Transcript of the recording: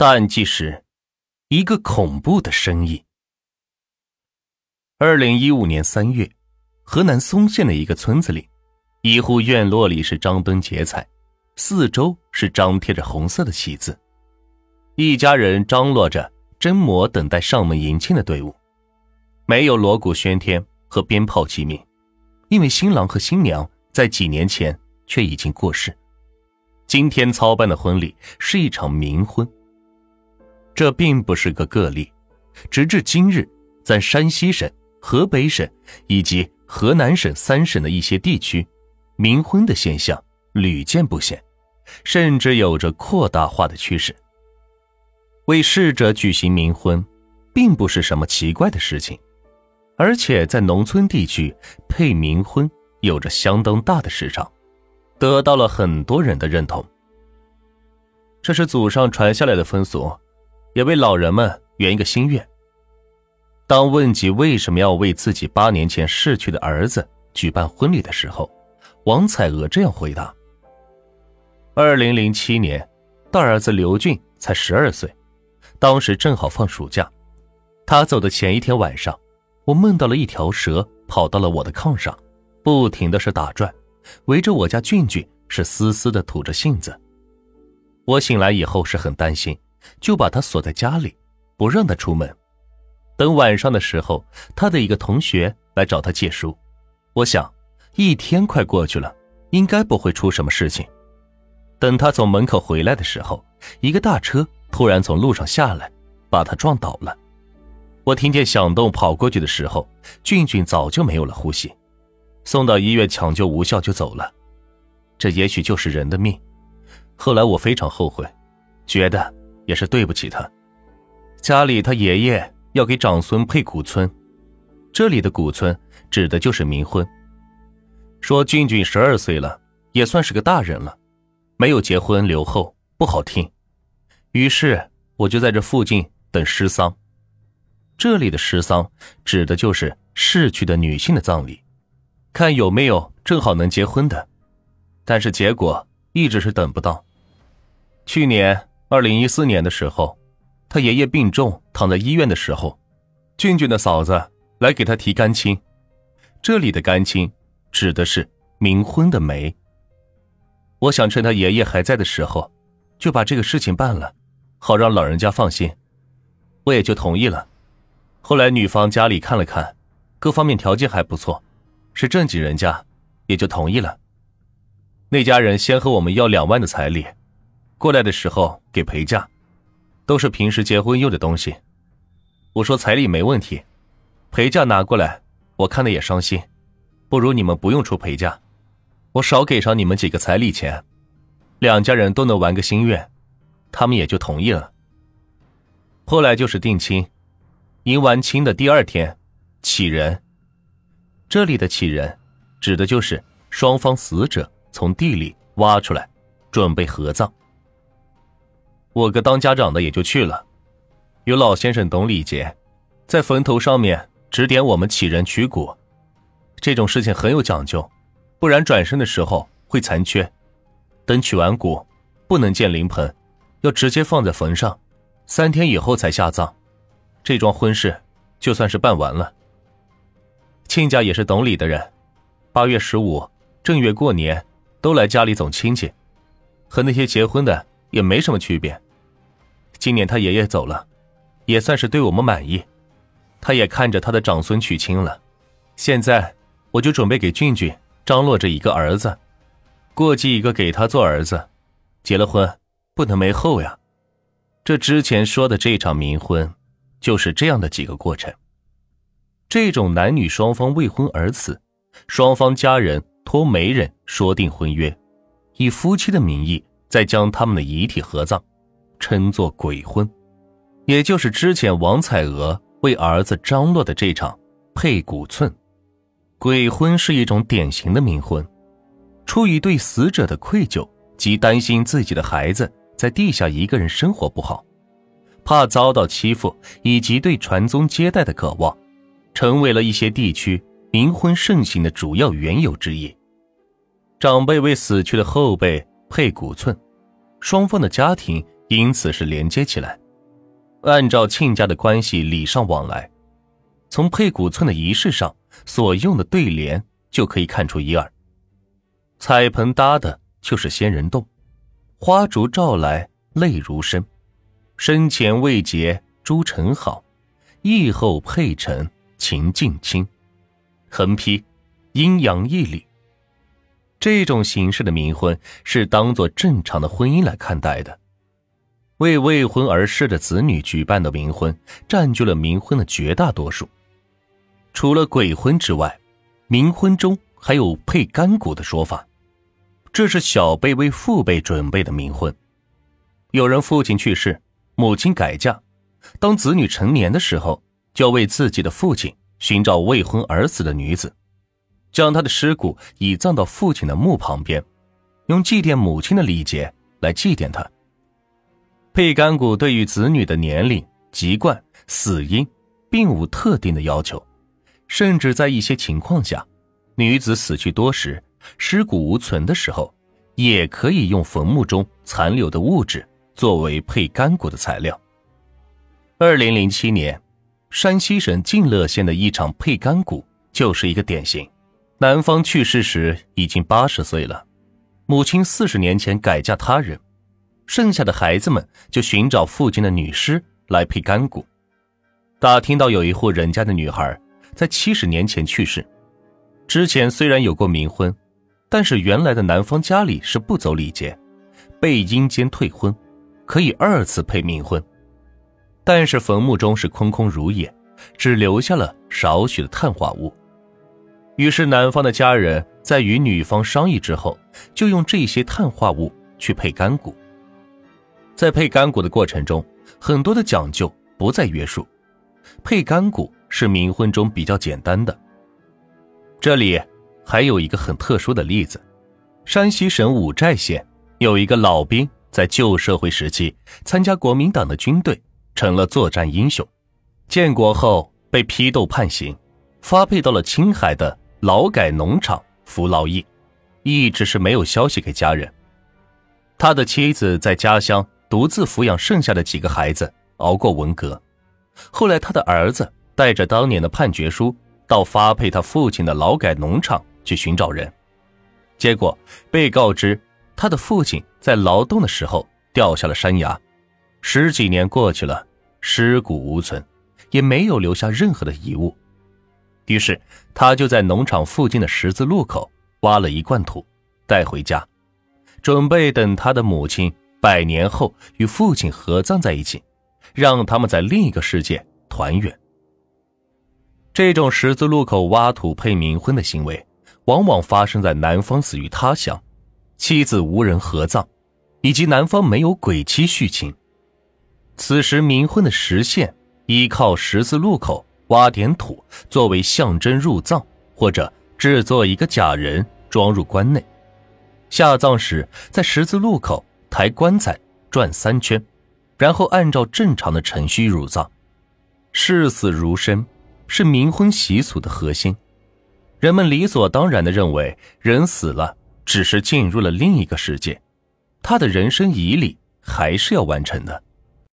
淡季时一个恐怖的生意。二零一五年三月，河南嵩县的一个村子里，一户院落里是张灯结彩，四周是张贴着红色的喜字，一家人张罗着真模等待上门迎亲的队伍，没有锣鼓喧天和鞭炮齐鸣，因为新郎和新娘在几年前却已经过世。今天操办的婚礼是一场冥婚。这并不是个个例，直至今日，在山西省、河北省以及河南省三省的一些地区，冥婚的现象屡见不鲜，甚至有着扩大化的趋势。为逝者举行冥婚，并不是什么奇怪的事情，而且在农村地区配冥婚有着相当大的市场，得到了很多人的认同。这是祖上传下来的风俗。也为老人们圆一个心愿。当问及为什么要为自己八年前逝去的儿子举办婚礼的时候，王彩娥这样回答：“二零零七年，大儿子刘俊才十二岁，当时正好放暑假。他走的前一天晚上，我梦到了一条蛇跑到了我的炕上，不停的是打转，围着我家俊俊是嘶嘶的吐着信子。我醒来以后是很担心。”就把他锁在家里，不让他出门。等晚上的时候，他的一个同学来找他借书。我想，一天快过去了，应该不会出什么事情。等他从门口回来的时候，一个大车突然从路上下来，把他撞倒了。我听见响动，跑过去的时候，俊俊早就没有了呼吸，送到医院抢救无效就走了。这也许就是人的命。后来我非常后悔，觉得。也是对不起他，家里他爷爷要给长孙配古村，这里的古村指的就是冥婚。说俊俊十二岁了，也算是个大人了，没有结婚留后不好听，于是我就在这附近等尸丧。这里的尸丧指的就是逝去的女性的葬礼，看有没有正好能结婚的，但是结果一直是等不到。去年。二零一四年的时候，他爷爷病重，躺在医院的时候，俊俊的嫂子来给他提干亲。这里的干亲指的是冥婚的媒。我想趁他爷爷还在的时候，就把这个事情办了，好让老人家放心。我也就同意了。后来女方家里看了看，各方面条件还不错，是正经人家，也就同意了。那家人先和我们要两万的彩礼。过来的时候给陪嫁，都是平时结婚用的东西。我说彩礼没问题，陪嫁拿过来，我看的也伤心，不如你们不用出陪嫁，我少给上你们几个彩礼钱，两家人都能完个心愿，他们也就同意了。后来就是定亲，迎完亲的第二天，起人。这里的起人，指的就是双方死者从地里挖出来，准备合葬。我个当家长的也就去了，有老先生懂礼节，在坟头上面指点我们起人取骨，这种事情很有讲究，不然转身的时候会残缺。等取完骨，不能见灵盆，要直接放在坟上，三天以后才下葬。这桩婚事就算是办完了。亲家也是懂礼的人，八月十五正月过年都来家里走亲戚，和那些结婚的也没什么区别。今年他爷爷走了，也算是对我们满意。他也看着他的长孙娶亲了，现在我就准备给俊俊张罗着一个儿子，过继一个给他做儿子。结了婚不能没后呀。这之前说的这场冥婚，就是这样的几个过程。这种男女双方未婚而死，双方家人托媒人说定婚约，以夫妻的名义再将他们的遗体合葬。称作鬼婚，也就是之前王彩娥为儿子张罗的这场配骨寸。鬼婚是一种典型的冥婚，出于对死者的愧疚及担心自己的孩子在地下一个人生活不好，怕遭到欺负，以及对传宗接代的渴望，成为了一些地区冥婚盛行的主要缘由之一。长辈为死去的后辈配骨寸，双方的家庭。因此是连接起来。按照亲家的关系礼尚往来，从配谷村的仪式上所用的对联就可以看出一二。彩盆搭的就是仙人洞，花烛照来泪如深，生前未结朱尘好，意后配成情尽清。横批：阴阳义理。这种形式的冥婚是当做正常的婚姻来看待的。为未婚而逝的子女举办的冥婚，占据了冥婚的绝大多数。除了鬼婚之外，冥婚中还有配干骨的说法，这是小辈为父辈准备的冥婚。有人父亲去世，母亲改嫁，当子女成年的时候，就要为自己的父亲寻找未婚而死的女子，将他的尸骨移葬到父亲的墓旁边，用祭奠母亲的礼节来祭奠他。配干骨对于子女的年龄、籍贯、死因，并无特定的要求，甚至在一些情况下，女子死去多时、尸骨无存的时候，也可以用坟墓中残留的物质作为配干骨的材料。二零零七年，山西省晋乐县的一场配干骨就是一个典型。男方去世时已经八十岁了，母亲四十年前改嫁他人。剩下的孩子们就寻找附近的女尸来配干骨。打听到有一户人家的女孩在七十年前去世，之前虽然有过冥婚，但是原来的男方家里是不走礼节，被阴间退婚，可以二次配冥婚。但是坟墓中是空空如也，只留下了少许的碳化物。于是男方的家人在与女方商议之后，就用这些碳化物去配干骨。在配干骨的过程中，很多的讲究不再约束。配干骨是冥婚中比较简单的。这里还有一个很特殊的例子：山西省五寨县有一个老兵，在旧社会时期参加国民党的军队，成了作战英雄。建国后被批斗判刑，发配到了青海的劳改农场服劳役，一直是没有消息给家人。他的妻子在家乡。独自抚养剩下的几个孩子，熬过文革。后来，他的儿子带着当年的判决书到发配他父亲的劳改农场去寻找人，结果被告知他的父亲在劳动的时候掉下了山崖。十几年过去了，尸骨无存，也没有留下任何的遗物。于是，他就在农场附近的十字路口挖了一罐土，带回家，准备等他的母亲。百年后与父亲合葬在一起，让他们在另一个世界团圆。这种十字路口挖土配冥婚的行为，往往发生在男方死于他乡，妻子无人合葬，以及男方没有鬼妻续亲。此时冥婚的实现，依靠十字路口挖点土作为象征入葬，或者制作一个假人装入棺内，下葬时在十字路口。抬棺材转三圈，然后按照正常的程序入葬。视死如生是冥婚习俗的核心。人们理所当然的认为，人死了只是进入了另一个世界，他的人生仪礼还是要完成的。